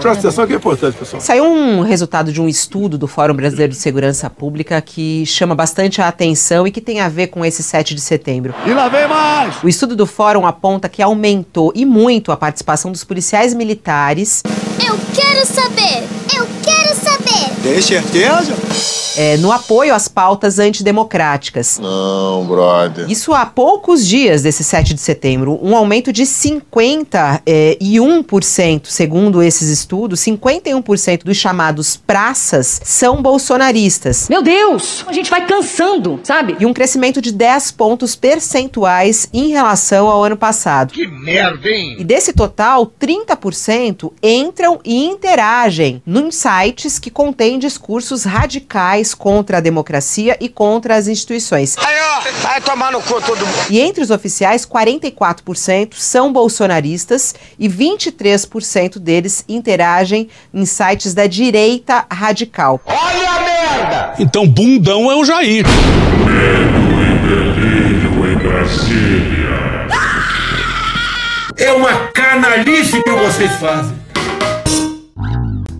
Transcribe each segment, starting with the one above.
Presta atenção que é importante, pessoal. Saiu um resultado de um estudo do Fórum Brasileiro de Segurança Pública que chama bastante a atenção e que tem a ver com esse 7 de setembro. E lá vem mais! O estudo do Fórum aponta que aumentou e muito a participação dos policiais militares. Eu quero saber! Eu quero saber! Tem certeza? É, no apoio às pautas antidemocráticas. Não, brother. Isso há poucos dias desse 7 de setembro, um aumento de 51%, é, 1%, segundo esses estudos, 51% dos chamados praças são bolsonaristas. Meu Deus, a gente vai cansando, sabe? E um crescimento de 10 pontos percentuais em relação ao ano passado. Que merda, hein? E desse total, 30% entram e interagem nos sites que contêm discursos radicais contra a democracia e contra as instituições. Aí, ó, vai tomar no cu todo mundo. E entre os oficiais, 44% são bolsonaristas e 23% deles interagem em sites da direita radical. Olha a merda! Então, bundão é o Jair. É uma canalice que vocês fazem.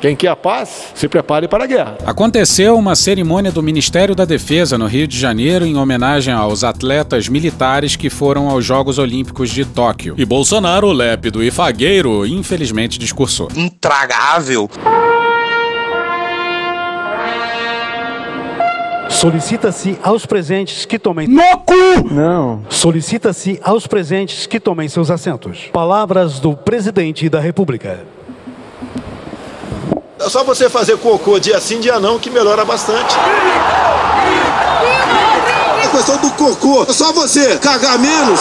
Quem quer a paz, se prepare para a guerra. Aconteceu uma cerimônia do Ministério da Defesa no Rio de Janeiro em homenagem aos atletas militares que foram aos Jogos Olímpicos de Tóquio. E Bolsonaro, lépido e fagueiro, infelizmente discursou. Intragável. Solicita-se aos presentes que tomem. No cu! Não. Solicita-se aos presentes que tomem seus assentos. Palavras do presidente da República. Só você fazer cocô dia sim, dia não, que melhora bastante. A questão do cocô, é só você cagar menos.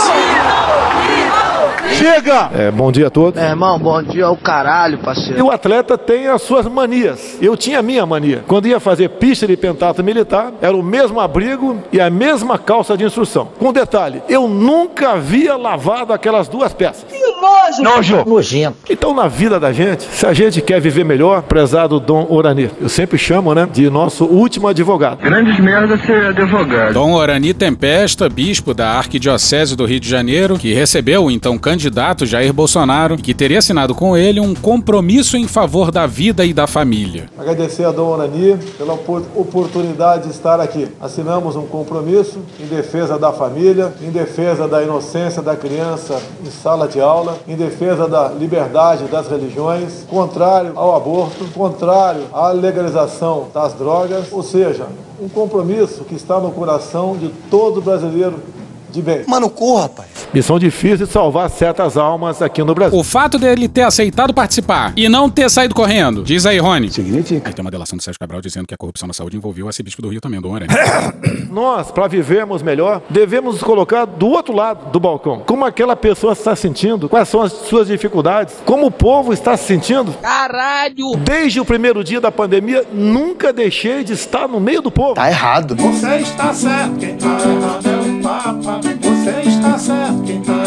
Chega! É, bom dia a todos. É, irmão, bom dia ao caralho, E parceiro. o atleta tem as suas manias. Eu tinha a minha mania. Quando ia fazer pista de pentato militar, era o mesmo abrigo e a mesma calça de instrução. Com detalhe, eu nunca havia lavado aquelas duas peças. Nojo. Nojento. Então, na vida da gente, se a gente quer viver melhor, prezado Dom Orani, eu sempre chamo, né, de nosso último advogado. Dom Orani Tempesta, bispo da Arquidiocese do Rio de Janeiro, que recebeu o então candidato Jair Bolsonaro e que teria assinado com ele um compromisso em favor da vida e da família. Agradecer a Dom Orani pela opor- oportunidade de estar aqui. Assinamos um compromisso em defesa da família, em defesa da inocência da criança em sala de aula, em defesa da liberdade das religiões, contrário ao aborto, contrário à legalização das drogas, ou seja, um compromisso que está no coração de todo brasileiro de bem. Mano, cu, rapaz. Missão difícil de salvar certas almas aqui no Brasil. O fato dele ter aceitado participar e não ter saído correndo, diz aí, Rony. Significa. Aí tem uma delação do Sérgio Cabral dizendo que a corrupção na saúde envolveu o arcebispo do Rio também, Dom Orani. Nós, para vivermos melhor, devemos nos colocar do outro lado do balcão. Como aquela pessoa está se sentindo? Quais são as suas dificuldades? Como o povo está se sentindo? Caralho! Desde o primeiro dia da pandemia, nunca deixei de estar no meio do povo. Tá errado. Você está certo, quem tá errado é o Papa. Você está certo, quem tá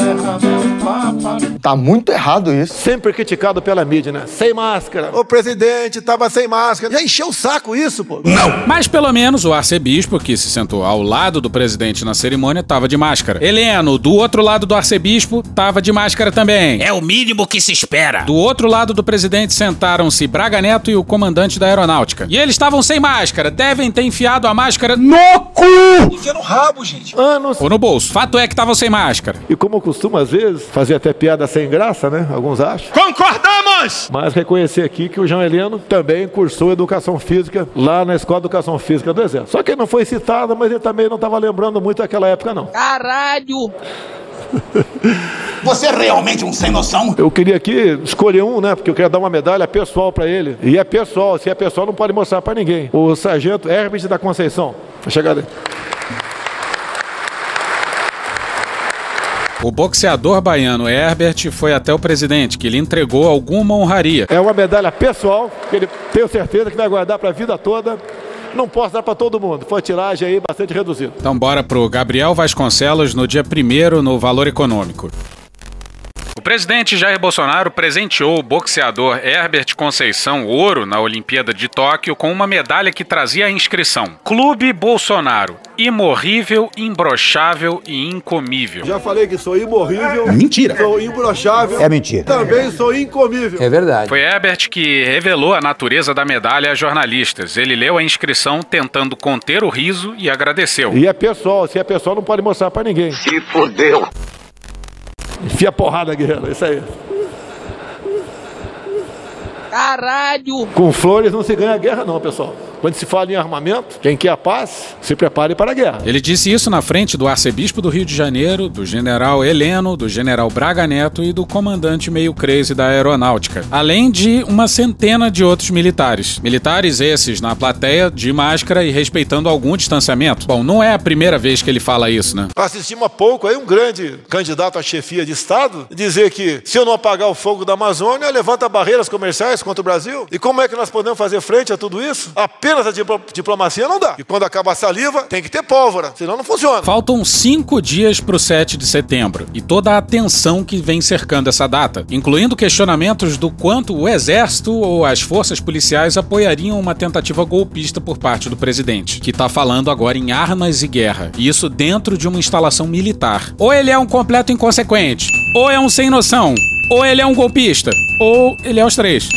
Tá muito errado isso. Sempre criticado pela mídia, né? Sem máscara. O presidente tava sem máscara. Já encheu o saco isso, pô. Mas pelo menos o arcebispo, que se sentou ao lado do presidente na cerimônia, estava de máscara. Heleno, do outro lado do arcebispo, estava de máscara também. É o mínimo que se espera. Do outro lado do presidente sentaram-se Braga Neto e o comandante da aeronáutica. E eles estavam sem máscara, devem ter enfiado a máscara no cu Enfia no rabo, gente. Anos. ou no bolso. Fato é que estavam sem máscara. E como eu costumo, às vezes, fazer até piada sem graça, né? Alguns acham. Concordamos! Mas reconhecer aqui que o João Heleno também cursou educação física lá na Escola de Educação Física do Exército. Só que ele não foi citado, mas ele também não estava lembrando muito daquela época, não. Caralho! Você é realmente um sem noção? Eu queria aqui escolher um, né? Porque eu queria dar uma medalha pessoal para ele. E é pessoal, se é pessoal não pode mostrar para ninguém. O sargento Herbert da Conceição. Vai chegar ali. O boxeador baiano Herbert foi até o presidente, que lhe entregou alguma honraria. É uma medalha pessoal, que ele tenho certeza que vai guardar para a vida toda. Não posso dar para todo mundo. Foi tiragem aí bastante reduzida. Então bora pro Gabriel Vasconcelos no dia 1 no Valor Econômico. O presidente Jair Bolsonaro presenteou o boxeador Herbert Conceição Ouro na Olimpíada de Tóquio com uma medalha que trazia a inscrição: Clube Bolsonaro, imorrível, imbrochável e incomível. Já falei que sou imorrível. Mentira. Sou imbrochável. É mentira. Também sou incomível. É verdade. Foi Herbert que revelou a natureza da medalha a jornalistas. Ele leu a inscrição tentando conter o riso e agradeceu. E é pessoal, se é pessoal não pode mostrar para ninguém. Se fodeu. Enfia a porrada, guerreiro, isso aí. Caralho! Com flores não se ganha guerra não, pessoal. Quando se fala em armamento, quem quer a paz, se prepare para a guerra. Ele disse isso na frente do arcebispo do Rio de Janeiro, do general Heleno, do general Braga Neto e do comandante meio crazy da aeronáutica, além de uma centena de outros militares. Militares esses na plateia, de máscara e respeitando algum distanciamento. Bom, não é a primeira vez que ele fala isso, né? Assistimos há pouco aí um grande candidato à chefia de Estado dizer que se eu não apagar o fogo da Amazônia, levanta barreiras comerciais contra o Brasil. E como é que nós podemos fazer frente a tudo isso? Apenas a diplo- diplomacia não dá. E quando acaba a saliva, tem que ter pólvora, senão não funciona. Faltam cinco dias para o 7 de setembro e toda a atenção que vem cercando essa data, incluindo questionamentos do quanto o exército ou as forças policiais apoiariam uma tentativa golpista por parte do presidente, que tá falando agora em armas e guerra, e isso dentro de uma instalação militar. Ou ele é um completo inconsequente, ou é um sem noção, ou ele é um golpista, ou ele é os três.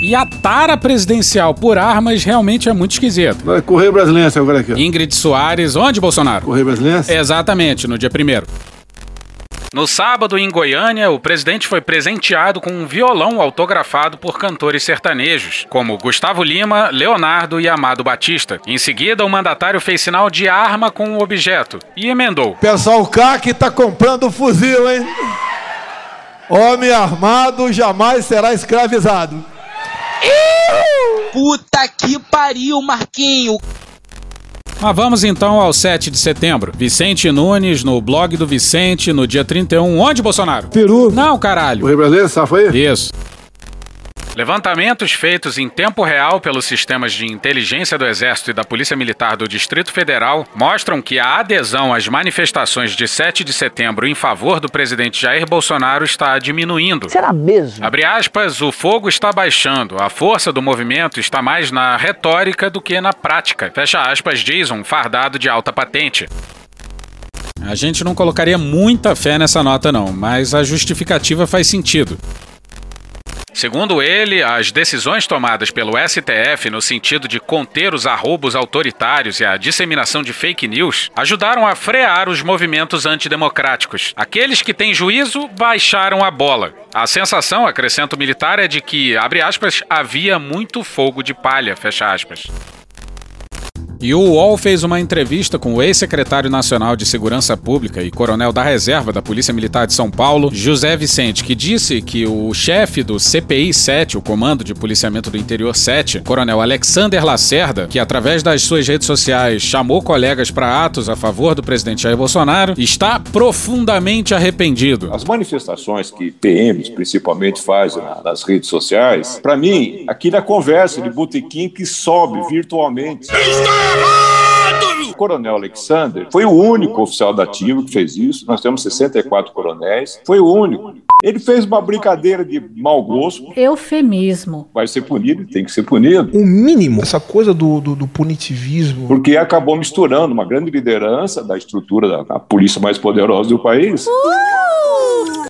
E a tara presidencial por armas realmente é muito esquisito. Vai correr brasileiro agora aqui. Ingrid Soares, onde, Bolsonaro? Correr brasileiro? Exatamente, no dia 1 No sábado, em Goiânia, o presidente foi presenteado com um violão autografado por cantores sertanejos, como Gustavo Lima, Leonardo e Amado Batista. Em seguida, o mandatário fez sinal de arma com o objeto e emendou. Pessoal, o CAC tá comprando fuzil, hein? Homem armado jamais será escravizado. Puta que pariu, Marquinho! Mas vamos então ao 7 de setembro. Vicente Nunes, no blog do Vicente, no dia 31. Onde, Bolsonaro? Peru. Não, caralho. Correr brasileiro, safa aí? Isso. Levantamentos feitos em tempo real pelos sistemas de inteligência do Exército e da Polícia Militar do Distrito Federal mostram que a adesão às manifestações de 7 de setembro em favor do presidente Jair Bolsonaro está diminuindo. Será mesmo? Abre aspas, o fogo está baixando, a força do movimento está mais na retórica do que na prática. Fecha aspas, diz um fardado de alta patente. A gente não colocaria muita fé nessa nota, não, mas a justificativa faz sentido. Segundo ele, as decisões tomadas pelo STF no sentido de conter os arroubos autoritários e a disseminação de fake news ajudaram a frear os movimentos antidemocráticos. Aqueles que têm juízo baixaram a bola. A sensação, acrescenta o militar, é de que, abre aspas, havia muito fogo de palha, fecha aspas. E o UOL fez uma entrevista com o ex-secretário nacional de Segurança Pública e coronel da reserva da Polícia Militar de São Paulo, José Vicente, que disse que o chefe do CPI 7, o Comando de Policiamento do Interior 7, coronel Alexander Lacerda, que através das suas redes sociais chamou colegas para atos a favor do presidente Jair Bolsonaro, está profundamente arrependido. As manifestações que PMs principalmente fazem na- nas redes sociais, para mim, aquilo é conversa de botequim que sobe virtualmente. O coronel Alexander foi o único oficial da ativa que fez isso. Nós temos 64 coronéis. Foi o único. Ele fez uma brincadeira de mau gosto. Eufemismo. Vai ser punido, tem que ser punido. O mínimo, essa coisa do, do, do punitivismo. Porque acabou misturando uma grande liderança da estrutura da, da polícia mais poderosa do país.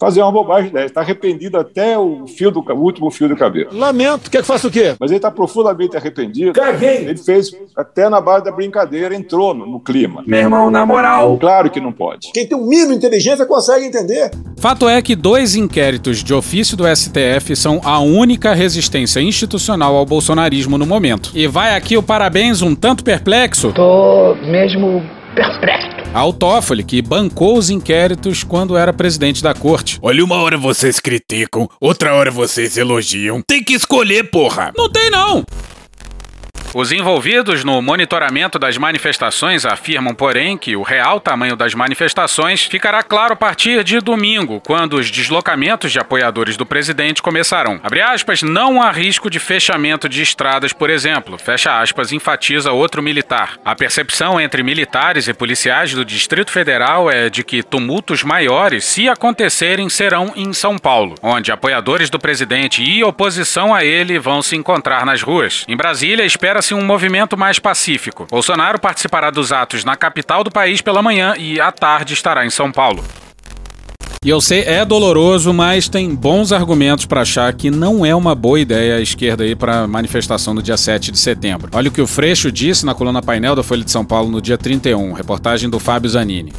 Fazer uma bobagem dessa. Está arrependido até o fio do o último fio do cabelo. Lamento, quer que faça o quê? Mas ele está profundamente arrependido. Caguei. Ele fez até na base da brincadeira, entrou no, no clima. Meu irmão, na moral. Claro que não pode. Quem tem o mínimo de inteligência consegue entender. Fato é que dois inquéritos de ofício do STF são a única resistência institucional ao bolsonarismo no momento. E vai aqui o parabéns um tanto perplexo Tô mesmo perplexo. ao Toffoli, que bancou os inquéritos quando era presidente da corte. Olha, uma hora vocês criticam, outra hora vocês elogiam. Tem que escolher, porra. Não tem não! Os envolvidos no monitoramento das manifestações afirmam, porém, que o real tamanho das manifestações ficará claro a partir de domingo, quando os deslocamentos de apoiadores do presidente começarão. Abre aspas, não há risco de fechamento de estradas, por exemplo. Fecha aspas, enfatiza outro militar. A percepção entre militares e policiais do Distrito Federal é de que tumultos maiores, se acontecerem, serão em São Paulo, onde apoiadores do presidente e oposição a ele vão se encontrar nas ruas. Em Brasília, espera espera-se um movimento mais pacífico. Bolsonaro participará dos atos na capital do país pela manhã e à tarde estará em São Paulo. E eu sei, é doloroso, mas tem bons argumentos para achar que não é uma boa ideia a esquerda ir para a manifestação no dia 7 de setembro. Olha o que o Freixo disse na coluna painel da Folha de São Paulo no dia 31, reportagem do Fábio Zanini.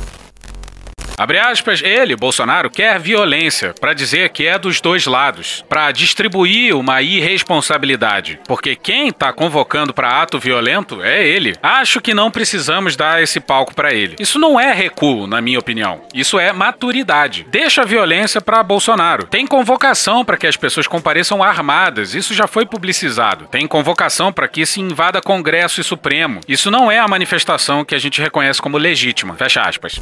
Abre aspas, ele, Bolsonaro, quer violência para dizer que é dos dois lados, para distribuir uma irresponsabilidade, porque quem está convocando para ato violento é ele. Acho que não precisamos dar esse palco para ele. Isso não é recuo, na minha opinião. Isso é maturidade. Deixa a violência para Bolsonaro. Tem convocação para que as pessoas compareçam armadas. Isso já foi publicizado. Tem convocação para que se invada Congresso e Supremo. Isso não é a manifestação que a gente reconhece como legítima. Fecha aspas.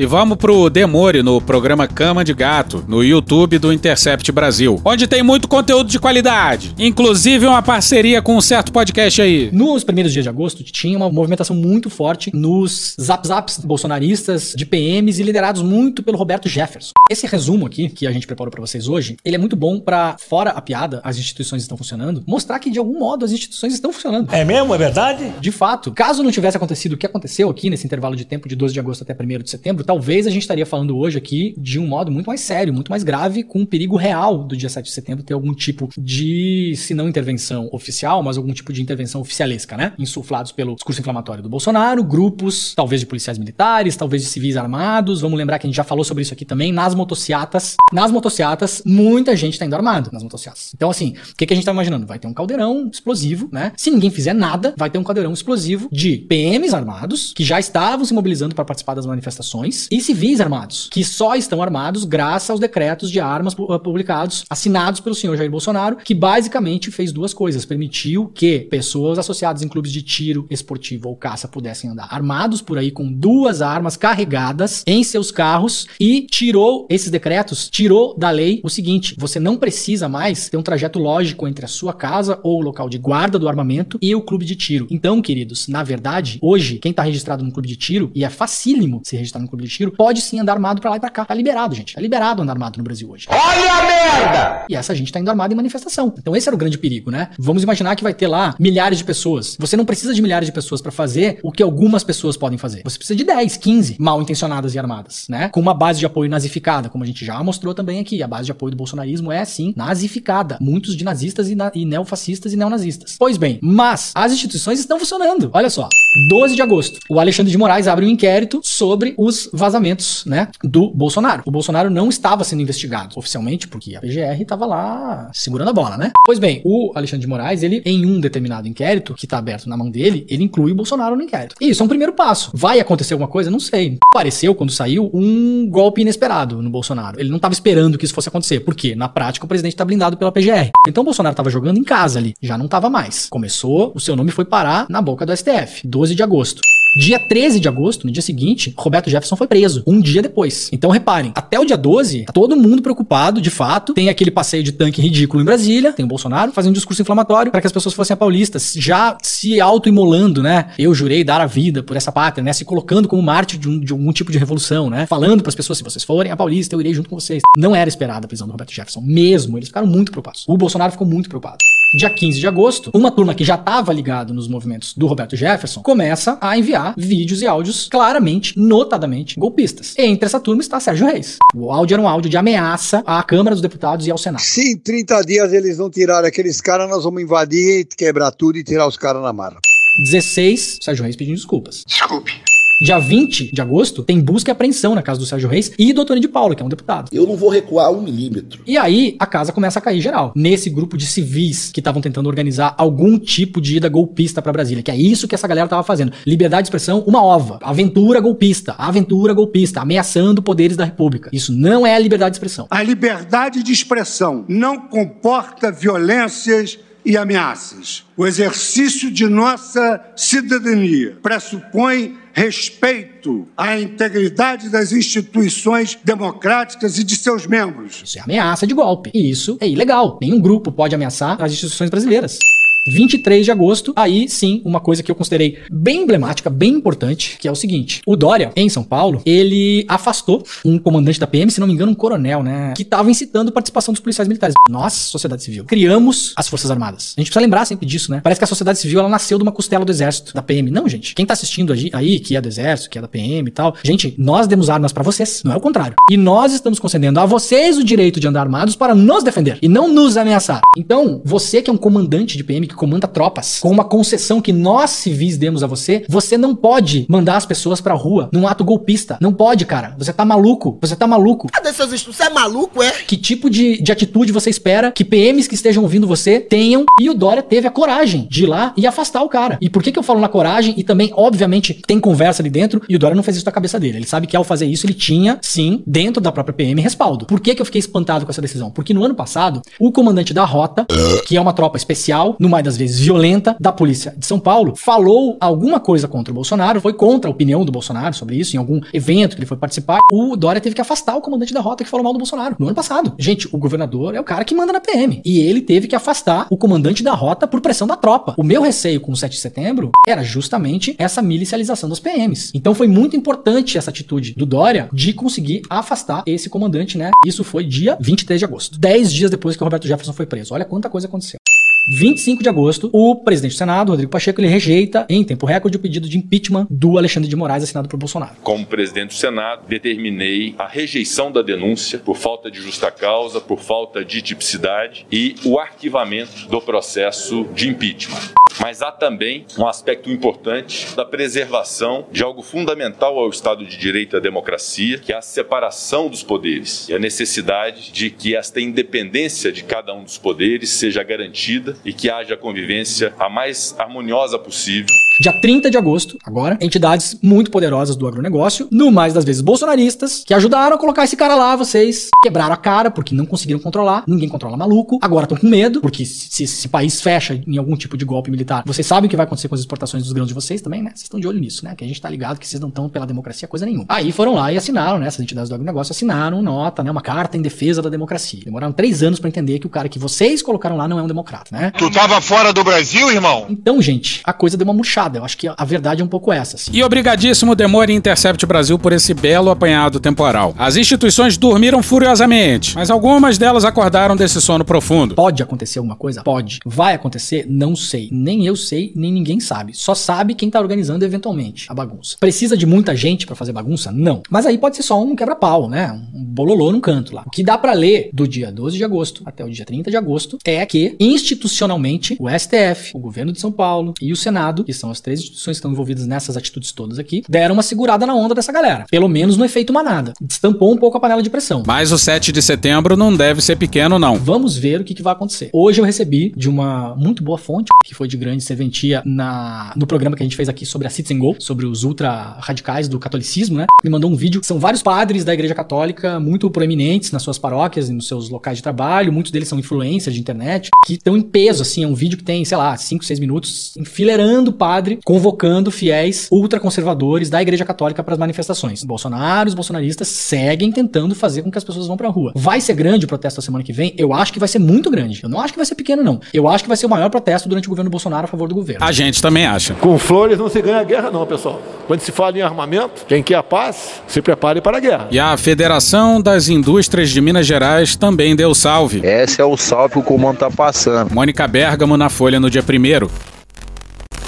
E vamos pro Demore no programa Cama de Gato, no YouTube do Intercept Brasil, onde tem muito conteúdo de qualidade, inclusive uma parceria com um certo podcast aí. Nos primeiros dias de agosto, tinha uma movimentação muito forte nos zap zaps bolsonaristas, de PMs e liderados muito pelo Roberto Jefferson. Esse resumo aqui, que a gente preparou para vocês hoje, ele é muito bom para fora a piada, as instituições estão funcionando, mostrar que de algum modo as instituições estão funcionando. É mesmo? É verdade? De fato. Caso não tivesse acontecido o que aconteceu aqui nesse intervalo de tempo de 12 de agosto até 1 de setembro, talvez a gente estaria falando hoje aqui de um modo muito mais sério, muito mais grave, com um perigo real do dia 7 de setembro ter algum tipo de, se não intervenção oficial, mas algum tipo de intervenção oficialesca, né? Insuflados pelo discurso inflamatório do Bolsonaro, grupos, talvez de policiais militares, talvez de civis armados. Vamos lembrar que a gente já falou sobre isso aqui também, nas motociatas. Nas motociatas, muita gente tá indo armado nas motociatas. Então, assim, o que, que a gente tá imaginando? Vai ter um caldeirão explosivo, né? Se ninguém fizer nada, vai ter um caldeirão explosivo de PMs armados, que já estavam se mobilizando para participar das manifestações, e civis armados, que só estão armados graças aos decretos de armas publicados, assinados pelo senhor Jair Bolsonaro, que basicamente fez duas coisas. Permitiu que pessoas associadas em clubes de tiro esportivo ou caça pudessem andar armados por aí com duas armas carregadas em seus carros e tirou esses decretos, tirou da lei o seguinte: você não precisa mais ter um trajeto lógico entre a sua casa ou o local de guarda do armamento e o clube de tiro. Então, queridos, na verdade, hoje, quem está registrado no clube de tiro, e é facílimo se registrar no clube de tiro, pode sim andar armado para lá e pra cá. Tá liberado, gente. Tá liberado andar armado no Brasil hoje. Olha a merda! E essa gente tá indo armada em manifestação. Então esse era o grande perigo, né? Vamos imaginar que vai ter lá milhares de pessoas. Você não precisa de milhares de pessoas para fazer o que algumas pessoas podem fazer. Você precisa de 10, 15 mal intencionadas e armadas, né? Com uma base de apoio nazificada, como a gente já mostrou também aqui. A base de apoio do bolsonarismo é, sim, nazificada. Muitos de nazistas e, na e neofascistas e neonazistas. Pois bem, mas as instituições estão funcionando. Olha só. 12 de agosto, o Alexandre de Moraes abre um inquérito sobre os vazamentos, né, do Bolsonaro. O Bolsonaro não estava sendo investigado oficialmente porque a PGR estava lá segurando a bola, né? Pois bem, o Alexandre de Moraes, ele em um determinado inquérito que está aberto na mão dele, ele inclui o Bolsonaro no inquérito. E isso é um primeiro passo. Vai acontecer alguma coisa? Não sei. Pareceu quando saiu um golpe inesperado no Bolsonaro. Ele não estava esperando que isso fosse acontecer. Por quê? Na prática o presidente está blindado pela PGR. Então o Bolsonaro estava jogando em casa ali, já não estava mais. Começou, o seu nome foi parar na boca do STF. 12 de agosto. Dia 13 de agosto, no dia seguinte, Roberto Jefferson foi preso, um dia depois. Então reparem, até o dia 12, tá todo mundo preocupado, de fato. Tem aquele passeio de tanque ridículo em Brasília, tem o Bolsonaro fazendo um discurso inflamatório para que as pessoas fossem a paulistas, já se auto-imolando, né? Eu jurei dar a vida por essa pátria, né? Se colocando como mártir de, um, de algum tipo de revolução, né? Falando para as pessoas, se vocês forem a paulista, eu irei junto com vocês. Não era esperada a prisão do Roberto Jefferson, mesmo. Eles ficaram muito preocupados. O Bolsonaro ficou muito preocupado. Dia 15 de agosto, uma turma que já estava ligada nos movimentos do Roberto Jefferson começa a enviar vídeos e áudios claramente, notadamente, golpistas. Entre essa turma está Sérgio Reis. O áudio era um áudio de ameaça à Câmara dos Deputados e ao Senado. Se em 30 dias eles não tirarem aqueles caras, nós vamos invadir, quebrar tudo e tirar os caras na marra. 16, Sérgio Reis pedindo desculpas. Desculpe. Dia 20 de agosto, tem busca e apreensão na casa do Sérgio Reis e do Antônio de Paula, que é um deputado. Eu não vou recuar um milímetro. E aí, a casa começa a cair geral. Nesse grupo de civis que estavam tentando organizar algum tipo de ida golpista para Brasília, que é isso que essa galera tava fazendo. Liberdade de expressão, uma ova. Aventura golpista. Aventura golpista. Ameaçando poderes da República. Isso não é a liberdade de expressão. A liberdade de expressão não comporta violências e ameaças. O exercício de nossa cidadania pressupõe respeito à integridade das instituições democráticas e de seus membros. Isso é ameaça de golpe. E isso é ilegal. Nenhum grupo pode ameaçar as instituições brasileiras. 23 de agosto, aí sim, uma coisa que eu considerei bem emblemática, bem importante, que é o seguinte: o Dória, em São Paulo, ele afastou um comandante da PM, se não me engano, um coronel, né? Que estava incitando a participação dos policiais militares. Nós, sociedade civil, criamos as Forças Armadas. A gente precisa lembrar sempre disso, né? Parece que a sociedade civil ela nasceu de uma costela do exército, da PM. Não, gente. Quem tá assistindo aí, que é do exército, que é da PM e tal, gente, nós demos armas para vocês, não é o contrário. E nós estamos concedendo a vocês o direito de andar armados para nos defender e não nos ameaçar. Então, você que é um comandante de PM que comanda tropas, com uma concessão que nós civis demos a você, você não pode mandar as pessoas pra rua num ato golpista. Não pode, cara. Você tá maluco. Você tá maluco. Cadê seus estudos? Você é maluco, é? Que tipo de, de atitude você espera que PMs que estejam ouvindo você tenham? E o Dória teve a coragem de ir lá e afastar o cara. E por que, que eu falo na coragem? E também, obviamente, tem conversa ali dentro. E o Dória não fez isso na cabeça dele. Ele sabe que ao fazer isso, ele tinha, sim, dentro da própria PM, respaldo. Por que, que eu fiquei espantado com essa decisão? Porque no ano passado, o comandante da rota, que é uma tropa especial, no mais das vezes violenta, da polícia de São Paulo, falou alguma coisa contra o Bolsonaro, foi contra a opinião do Bolsonaro sobre isso, em algum evento que ele foi participar. O Dória teve que afastar o comandante da rota que falou mal do Bolsonaro no ano passado. Gente, o governador é o cara que manda na PM. E ele teve que afastar o comandante da rota por pressão da tropa. O meu receio com o 7 de setembro era justamente essa milicialização das PMs. Então foi muito importante essa atitude do Dória de conseguir afastar esse comandante, né? Isso foi dia 23 de agosto. Dez dias depois que o Roberto Jefferson foi preso. Olha quanta coisa aconteceu. 25 de agosto, o presidente do Senado, Rodrigo Pacheco, ele rejeita em tempo recorde o pedido de impeachment do Alexandre de Moraes assinado por Bolsonaro. Como presidente do Senado, determinei a rejeição da denúncia por falta de justa causa, por falta de tipicidade e o arquivamento do processo de impeachment. Mas há também um aspecto importante da preservação de algo fundamental ao Estado de Direito e à democracia, que é a separação dos poderes e a necessidade de que esta independência de cada um dos poderes seja garantida e que haja convivência a mais harmoniosa possível. Dia 30 de agosto, agora, entidades muito poderosas do agronegócio, no mais das vezes bolsonaristas, que ajudaram a colocar esse cara lá, vocês quebraram a cara porque não conseguiram controlar, ninguém controla maluco, agora estão com medo, porque se esse país fecha em algum tipo de golpe militar, vocês sabem o que vai acontecer com as exportações dos grãos de vocês também, né? Vocês estão de olho nisso, né? Que a gente tá ligado que vocês não estão pela democracia coisa nenhuma. Aí foram lá e assinaram, né? Essas entidades do agronegócio assinaram nota, né? Uma carta em defesa da democracia. Demoraram três anos para entender que o cara que vocês colocaram lá não é um democrata, né? Tu tava fora do Brasil, irmão? Então, gente, a coisa deu uma murchada. Eu acho que a verdade é um pouco essa. Assim. E obrigadíssimo Demore e Intercept Brasil por esse belo apanhado temporal. As instituições dormiram furiosamente, mas algumas delas acordaram desse sono profundo. Pode acontecer alguma coisa? Pode. Vai acontecer? Não sei. Nem eu sei, nem ninguém sabe. Só sabe quem tá organizando eventualmente a bagunça. Precisa de muita gente para fazer bagunça? Não. Mas aí pode ser só um quebra-pau, né? Um bololô num canto lá. O que dá para ler do dia 12 de agosto até o dia 30 de agosto é que, institucionalmente, o STF, o governo de São Paulo e o Senado, que são as três instituições que estão envolvidas nessas atitudes todas aqui, deram uma segurada na onda dessa galera. Pelo menos no efeito manada. Destampou um pouco a panela de pressão. Mas o 7 de setembro não deve ser pequeno, não. Vamos ver o que, que vai acontecer. Hoje eu recebi de uma muito boa fonte, que foi de grande serventia na, no programa que a gente fez aqui sobre a Citizen Go, sobre os ultra radicais do catolicismo, né? Me mandou um vídeo. São vários padres da Igreja Católica muito proeminentes nas suas paróquias e nos seus locais de trabalho. Muitos deles são influencers de internet, que estão em peso, assim. É um vídeo que tem, sei lá, 5, 6 minutos, enfileirando o padre, convocando fiéis ultraconservadores da Igreja Católica para as manifestações. Bolsonaro, os bolsonaristas seguem tentando fazer com que as pessoas vão pra rua. Vai ser grande o protesto da semana que vem? Eu acho que vai ser muito grande. Eu não acho que vai ser pequeno, não. Eu acho que vai ser o maior protesto durante o governo Bolsonaro a favor do governo. A gente também acha. Com flores não se ganha guerra, não, pessoal. Quando se fala em armamento, quem quer a paz, se prepare para a guerra. E a Federação das Indústrias de Minas Gerais também deu salve. Esse é o salve que o comando tá passando. Mônica Bergamo na Folha no dia 1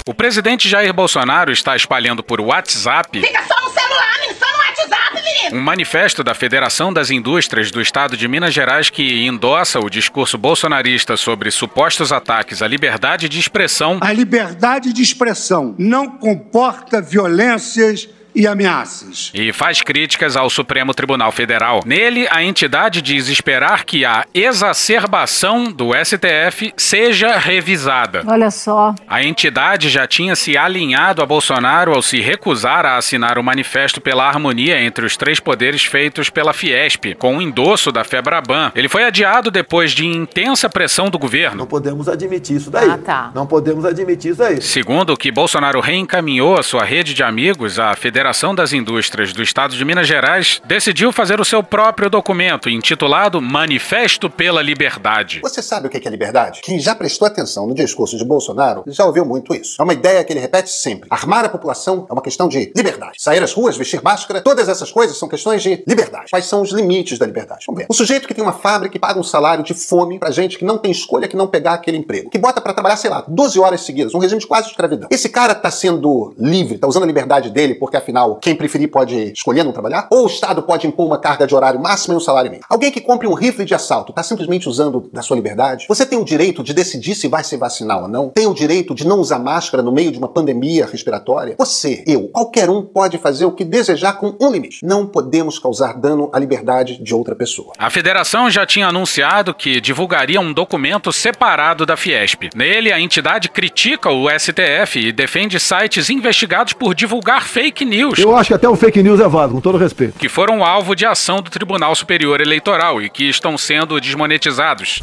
o presidente Jair Bolsonaro está espalhando por WhatsApp. Fica só no celular, menino, só no WhatsApp, menino! Um manifesto da Federação das Indústrias do Estado de Minas Gerais que endossa o discurso bolsonarista sobre supostos ataques à liberdade de expressão. A liberdade de expressão não comporta violências e ameaças. E faz críticas ao Supremo Tribunal Federal. Nele, a entidade diz esperar que a exacerbação do STF seja revisada. Olha só. A entidade já tinha se alinhado a Bolsonaro ao se recusar a assinar o manifesto pela harmonia entre os três poderes feitos pela Fiesp, com o endosso da Febraban. Ele foi adiado depois de intensa pressão do governo. Não podemos admitir isso daí. Ah, tá. Não podemos admitir isso aí. Segundo o que Bolsonaro reencaminhou a sua rede de amigos, a Federação das Indústrias do Estado de Minas Gerais decidiu fazer o seu próprio documento, intitulado Manifesto pela Liberdade. Você sabe o que é liberdade? Quem já prestou atenção no discurso de Bolsonaro já ouviu muito isso. É uma ideia que ele repete sempre. Armar a população é uma questão de liberdade. Sair às ruas, vestir máscara, todas essas coisas são questões de liberdade. Quais são os limites da liberdade? Vamos ver. O sujeito que tem uma fábrica e paga um salário de fome pra gente que não tem escolha que não pegar aquele emprego, que bota para trabalhar, sei lá, 12 horas seguidas, um regime de quase escravidão. Esse cara tá sendo livre, tá usando a liberdade dele porque afinal quem preferir pode escolher não trabalhar? Ou o Estado pode impor uma carga de horário máxima e um salário mínimo? Alguém que compre um rifle de assalto tá simplesmente usando da sua liberdade? Você tem o direito de decidir se vai se vacinar ou não? Tem o direito de não usar máscara no meio de uma pandemia respiratória? Você, eu, qualquer um pode fazer o que desejar com um limite. Não podemos causar dano à liberdade de outra pessoa. A federação já tinha anunciado que divulgaria um documento separado da Fiesp. Nele, a entidade critica o STF e defende sites investigados por divulgar fake news. Eu acho que até o fake news é válido, com todo respeito. Que foram alvo de ação do Tribunal Superior Eleitoral e que estão sendo desmonetizados.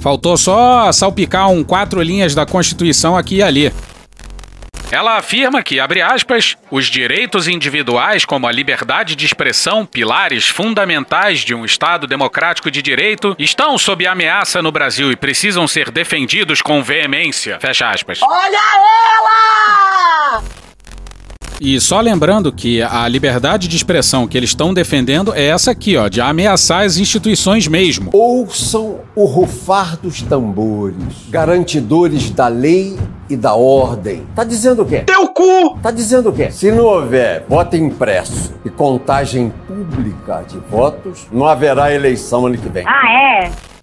Faltou só salpicar um quatro linhas da Constituição aqui e ali. Ela afirma que, abre aspas, os direitos individuais, como a liberdade de expressão, pilares fundamentais de um Estado democrático de direito, estão sob ameaça no Brasil e precisam ser defendidos com veemência. Fecha aspas. Olha ela! E só lembrando que a liberdade de expressão que eles estão defendendo é essa aqui, ó, de ameaçar as instituições mesmo. Ouçam o rufar dos tambores, garantidores da lei e da ordem. Tá dizendo o quê? Teu cu! Tá dizendo o quê? Se não houver voto impresso e contagem pública de votos, não haverá eleição ano que vem. Ah, é?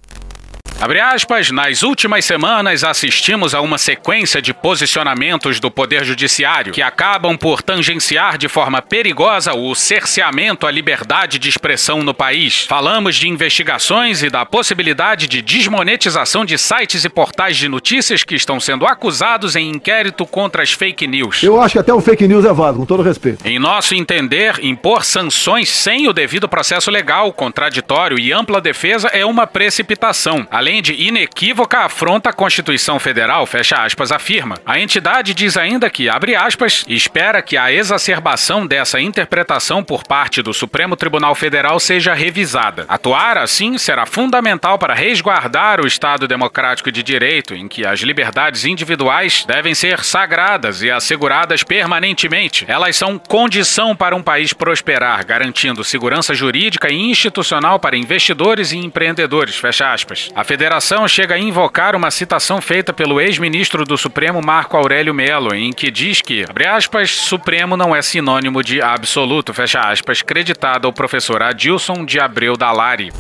Abre aspas, nas últimas semanas assistimos a uma sequência de posicionamentos do Poder Judiciário que acabam por tangenciar de forma perigosa o cerceamento à liberdade de expressão no país. Falamos de investigações e da possibilidade de desmonetização de sites e portais de notícias que estão sendo acusados em inquérito contra as fake news. Eu acho que até o fake news é válido, com todo respeito. Em nosso entender, impor sanções sem o devido processo legal, contraditório e ampla defesa é uma precipitação. Além de inequívoca afronta à Constituição Federal, fecha aspas, afirma. A entidade diz ainda que, abre aspas, espera que a exacerbação dessa interpretação por parte do Supremo Tribunal Federal seja revisada. Atuar assim será fundamental para resguardar o Estado democrático de direito, em que as liberdades individuais devem ser sagradas e asseguradas permanentemente. Elas são condição para um país prosperar, garantindo segurança jurídica e institucional para investidores e empreendedores, fecha aspas. A federação chega a invocar uma citação feita pelo ex-ministro do Supremo Marco Aurélio Melo, em que diz que, abre aspas, Supremo não é sinônimo de absoluto, fecha aspas, creditado ao professor Adilson de Abreu Dalari.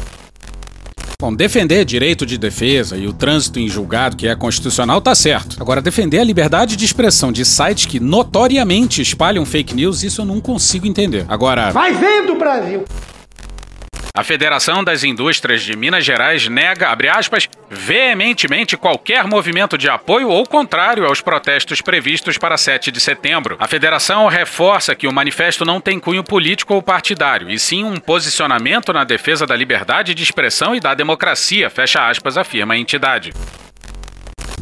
Bom, defender direito de defesa e o trânsito em julgado, que é constitucional, tá certo. Agora, defender a liberdade de expressão de sites que notoriamente espalham fake news, isso eu não consigo entender. Agora. Vai vendo, Brasil! A Federação das Indústrias de Minas Gerais nega, abre aspas, veementemente qualquer movimento de apoio ou contrário aos protestos previstos para 7 de setembro. A federação reforça que o manifesto não tem cunho político ou partidário, e sim um posicionamento na defesa da liberdade de expressão e da democracia, fecha aspas, afirma a entidade.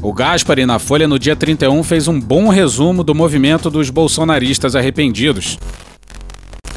O Gaspari, na Folha, no dia 31, fez um bom resumo do movimento dos bolsonaristas arrependidos.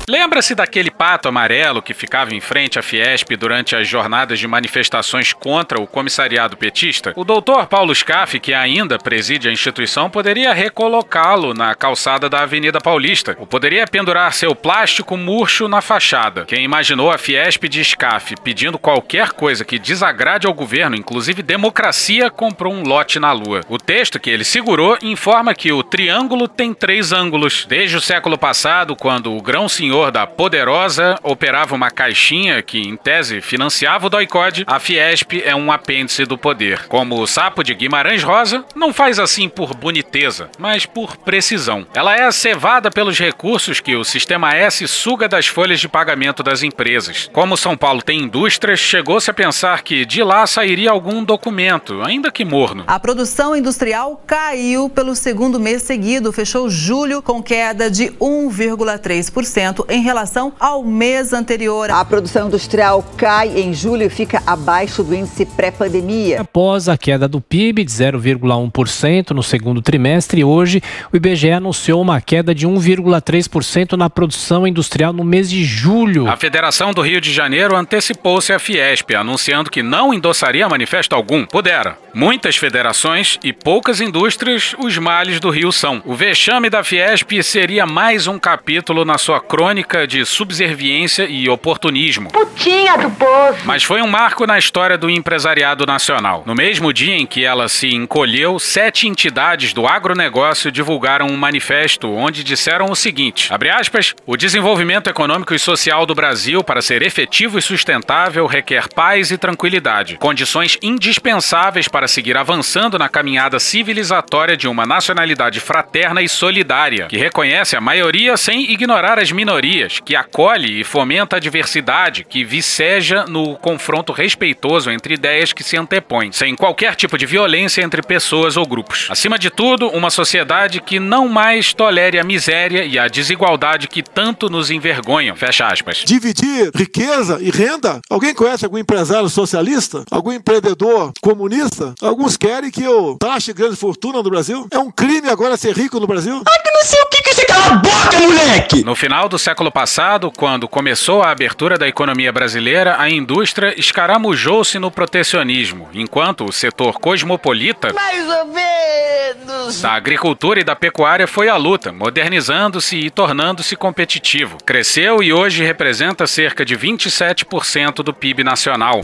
Lembra-se daquele pato amarelo que ficava em frente à Fiesp durante as jornadas de manifestações contra o comissariado petista? O doutor Paulo Scaff, que ainda preside a instituição, poderia recolocá-lo na calçada da Avenida Paulista, ou poderia pendurar seu plástico murcho na fachada. Quem imaginou a Fiesp de Scaff pedindo qualquer coisa que desagrade ao governo, inclusive democracia, comprou um lote na Lua. O texto que ele segurou informa que o triângulo tem três ângulos. Desde o século passado, quando o grão-senhor senhor da Poderosa operava uma caixinha que, em tese, financiava o doicode, a Fiesp é um apêndice do poder. Como o sapo de Guimarães Rosa, não faz assim por boniteza, mas por precisão. Ela é cevada pelos recursos que o Sistema S suga das folhas de pagamento das empresas. Como São Paulo tem indústrias, chegou-se a pensar que de lá sairia algum documento, ainda que morno. A produção industrial caiu pelo segundo mês seguido, fechou julho com queda de 1,3% em relação ao mês anterior. A produção industrial cai em julho e fica abaixo do índice pré-pandemia. Após a queda do PIB de 0,1% no segundo trimestre, hoje o IBGE anunciou uma queda de 1,3% na produção industrial no mês de julho. A Federação do Rio de Janeiro antecipou-se à Fiesp, anunciando que não endossaria manifesto algum. Pudera. Muitas federações e poucas indústrias, os males do Rio são. O vexame da Fiesp seria mais um capítulo na sua crônica de subserviência e oportunismo. Putinha do poço. Mas foi um marco na história do empresariado nacional. No mesmo dia em que ela se encolheu, sete entidades do agronegócio divulgaram um manifesto onde disseram o seguinte: abre aspas, o desenvolvimento econômico e social do Brasil para ser efetivo e sustentável requer paz e tranquilidade, condições indispensáveis para seguir avançando na caminhada civilizatória de uma nacionalidade fraterna e solidária, que reconhece a maioria sem ignorar as minorias, que acolhe e fomenta a diversidade, que viceja no confronto respeitoso entre ideias que se antepõem, sem qualquer tipo de violência entre pessoas ou grupos. Acima de tudo, uma sociedade que não mais tolere a miséria e a desigualdade que tanto nos envergonham. Fecha aspas. Dividir riqueza e renda? Alguém conhece algum empresário socialista? Algum empreendedor comunista? Alguns querem que eu taxe grande fortuna no Brasil? É um crime agora ser rico no Brasil? Ai, que não sei o que que você cala a boca, moleque! No final do século passado, quando começou a abertura da economia brasileira, a indústria escaramujou-se no protecionismo, enquanto o setor cosmopolita Mais ou menos. da agricultura e da pecuária foi à luta, modernizando-se e tornando-se competitivo. Cresceu e hoje representa cerca de 27% do PIB nacional.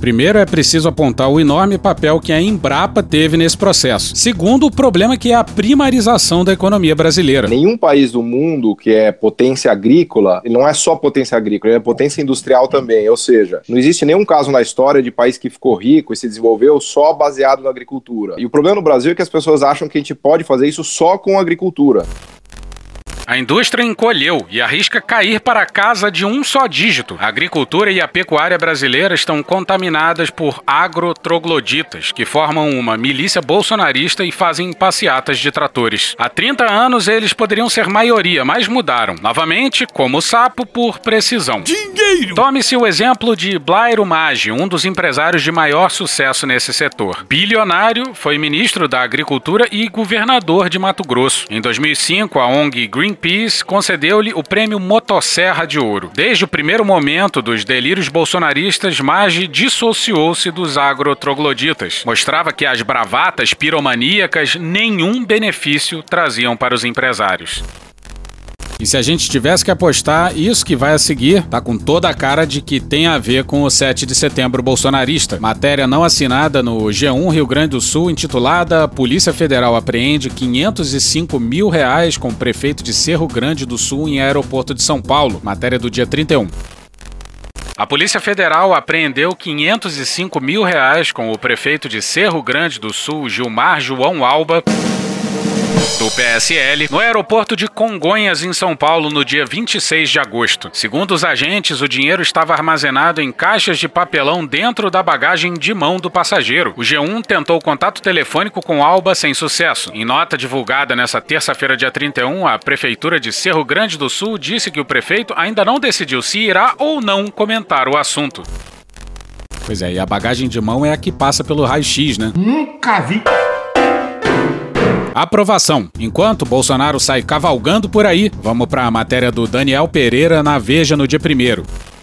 Primeiro é preciso apontar o enorme papel que a Embrapa teve nesse processo. Segundo, o problema que é a primarização da economia brasileira. Nenhum país do mundo que é potência agrícola, ele não é só potência agrícola, ele é potência industrial também. Ou seja, não existe nenhum caso na história de país que ficou rico e se desenvolveu só baseado na agricultura. E o problema no Brasil é que as pessoas acham que a gente pode fazer isso só com agricultura. A indústria encolheu e arrisca cair para a casa de um só dígito. A agricultura e a pecuária brasileira estão contaminadas por agrotrogloditas, que formam uma milícia bolsonarista e fazem passeatas de tratores. Há 30 anos eles poderiam ser maioria, mas mudaram. Novamente, como o sapo, por precisão. Dinheiro! Tome-se o exemplo de Blairo Maggi, um dos empresários de maior sucesso nesse setor. Bilionário, foi ministro da Agricultura e governador de Mato Grosso. Em 2005, a ONG Greenpeace concedeu-lhe o prêmio Motosserra de Ouro. Desde o primeiro momento dos delírios bolsonaristas, Maggi dissociou-se dos agrotrogloditas. Mostrava que as bravatas piromaníacas nenhum benefício traziam para os empresários. E se a gente tivesse que apostar, isso que vai a seguir tá com toda a cara de que tem a ver com o 7 de setembro bolsonarista. Matéria não assinada no G1 Rio Grande do Sul, intitulada Polícia Federal apreende 505 mil reais com prefeito de Cerro Grande do Sul em aeroporto de São Paulo. Matéria do dia 31. A Polícia Federal apreendeu 505 mil reais com o prefeito de Cerro Grande do Sul, Gilmar João Alba do PSL no aeroporto de Congonhas, em São Paulo, no dia 26 de agosto. Segundo os agentes, o dinheiro estava armazenado em caixas de papelão dentro da bagagem de mão do passageiro. O G1 tentou contato telefônico com Alba sem sucesso. Em nota divulgada nesta terça-feira, dia 31, a Prefeitura de Cerro Grande do Sul disse que o prefeito ainda não decidiu se irá ou não comentar o assunto. Pois é, e a bagagem de mão é a que passa pelo raio-x, né? Nunca vi. Aprovação. Enquanto Bolsonaro sai cavalgando por aí, vamos para a matéria do Daniel Pereira na Veja no dia 1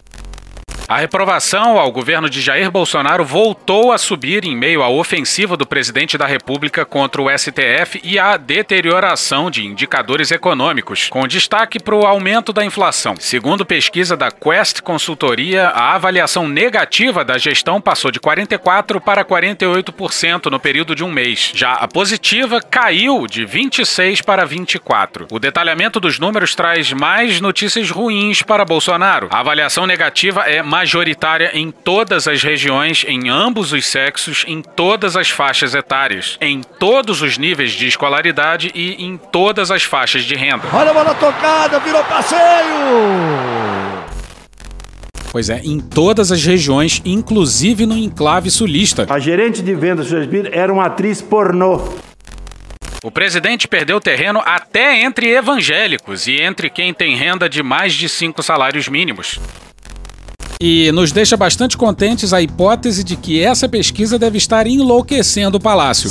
A reprovação ao governo de Jair Bolsonaro voltou a subir em meio à ofensiva do presidente da República contra o STF e à deterioração de indicadores econômicos, com destaque para o aumento da inflação. Segundo pesquisa da Quest Consultoria, a avaliação negativa da gestão passou de 44% para 48% no período de um mês. Já a positiva caiu de 26% para 24%. O detalhamento dos números traz mais notícias ruins para Bolsonaro. A avaliação negativa é majoritária em todas as regiões, em ambos os sexos, em todas as faixas etárias, em todos os níveis de escolaridade e em todas as faixas de renda. Olha a bola tocada, virou passeio! Pois é, em todas as regiões, inclusive no enclave sulista. A gerente de vendas do Jasmine era uma atriz pornô. O presidente perdeu terreno até entre evangélicos e entre quem tem renda de mais de cinco salários mínimos. E nos deixa bastante contentes a hipótese de que essa pesquisa deve estar enlouquecendo o palácio.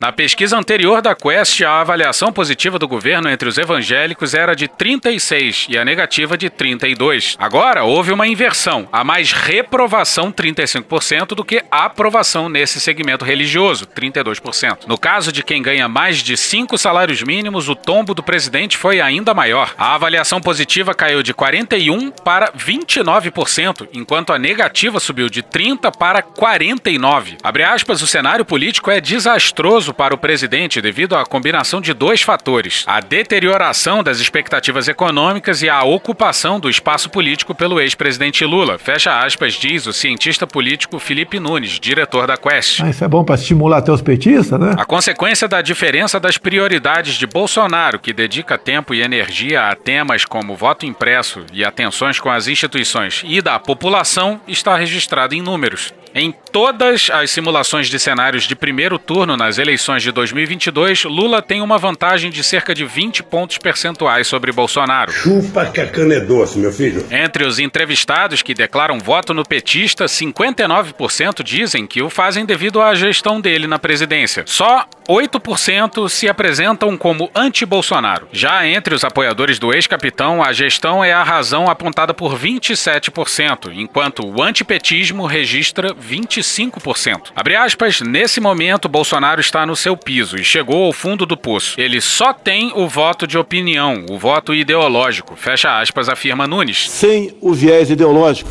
Na pesquisa anterior da Quest, a avaliação positiva do governo entre os evangélicos era de 36 e a negativa de 32. Agora houve uma inversão, a mais reprovação 35% do que aprovação nesse segmento religioso, 32%. No caso de quem ganha mais de 5 salários mínimos, o tombo do presidente foi ainda maior. A avaliação positiva caiu de 41 para 29%, enquanto a negativa subiu de 30 para 49. Abre aspas, o cenário político é desastroso para o presidente devido à combinação de dois fatores: a deterioração das expectativas econômicas e a ocupação do espaço político pelo ex-presidente Lula. Fecha aspas, diz o cientista político Felipe Nunes, diretor da Quest. Ah, isso é bom para estimular até os petistas, né? A consequência da diferença das prioridades de Bolsonaro, que dedica tempo e energia a temas como voto impresso e atenções com as instituições, e da população, está registrada em números. Em todas as simulações de cenários de primeiro turno nas eleições de 2022, Lula tem uma vantagem de cerca de 20 pontos percentuais sobre Bolsonaro. Chupa que a cana é doce, meu filho. Entre os entrevistados que declaram voto no petista, 59% dizem que o fazem devido à gestão dele na presidência. Só 8% se apresentam como anti-Bolsonaro. Já entre os apoiadores do ex-capitão, a gestão é a razão apontada por 27%, enquanto o antipetismo registra 25%. Abre aspas, nesse momento Bolsonaro está no seu piso e chegou ao fundo do poço. Ele só tem o voto de opinião, o voto ideológico. Fecha aspas, afirma Nunes. Sem o viés ideológico.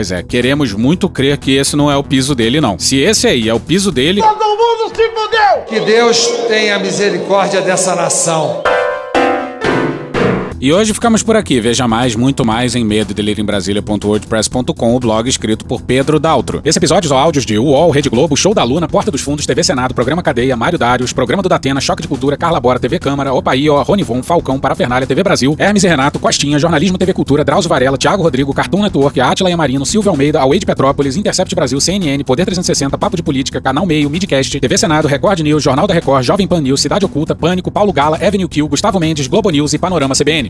Pois é, queremos muito crer que esse não é o piso dele, não. Se esse aí é o piso dele. Todo mundo se fudeu! Que Deus tenha misericórdia dessa nação. E hoje ficamos por aqui. Veja mais, muito mais em medo Brasília.wordpress.com, o blog escrito por Pedro Daltro. Esse episódio são áudios de UOL, Rede Globo, Show da Luna, Porta dos Fundos, TV Senado, Programa Cadeia, Mário Dários, Programa do Datena, Choque de Cultura, Carla Bora, TV Câmara, Opaí, ó, Rony Von, Falcão, Parafernália, TV Brasil, Hermes e Renato, Costinha, Jornalismo TV Cultura, Drauzio Varela, Thiago Rodrigo, Cartoon Network, Atila Yamarino, Silvio Almeida, Away de Petrópolis, Intercept Brasil, CNN, Poder 360, Papo de Política, Canal Meio, Midcast, TV Senado, Record News, Jornal da Record, Jovem Pan News, Cidade Oculta, Pânico, Paulo Gala, Avenue Q, Gustavo Mendes, Globo News e Panorama CBN.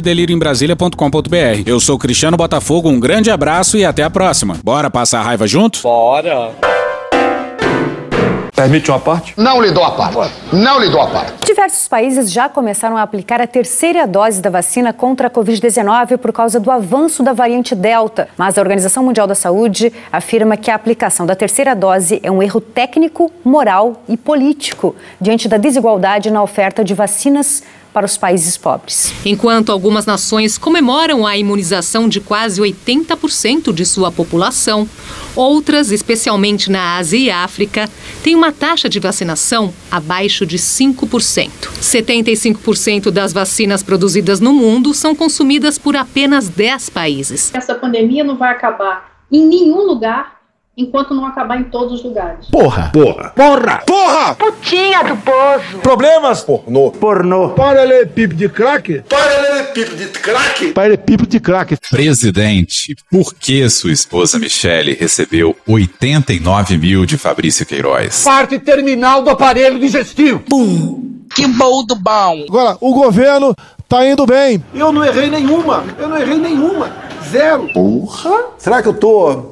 delirioembrasilha.com.br. Eu sou Cristiano Botafogo, um grande abraço e até a próxima. Bora passar a raiva junto? Bora. Permite uma parte? Não lhe dou a parte. Não lhe dou a parte. Diversos países já começaram a aplicar a terceira dose da vacina contra a Covid-19 por causa do avanço da variante Delta. Mas a Organização Mundial da Saúde afirma que a aplicação da terceira dose é um erro técnico, moral e político diante da desigualdade na oferta de vacinas para os países pobres. Enquanto algumas nações comemoram a imunização de quase 80% de sua população, outras, especialmente na Ásia e África, têm uma taxa de vacinação abaixo de 5%. 75% das vacinas produzidas no mundo são consumidas por apenas 10 países. Essa pandemia não vai acabar em nenhum lugar enquanto não acabar em todos os lugares. Porra! Porra! Porra! Porra! Putinha do poço. Problemas? Pornô. Pornô. Paralelepípedo de crack? Paralelepípedo de crack. Paralelepípedo de crack. Presidente, por que sua esposa Michele recebeu 89 mil de Fabrício Queiroz? Parte terminal do aparelho digestivo. Pum! Que bom do bom! Agora, o governo tá indo bem. Eu não errei nenhuma. Eu não errei nenhuma. Zero. Porra! Será que eu tô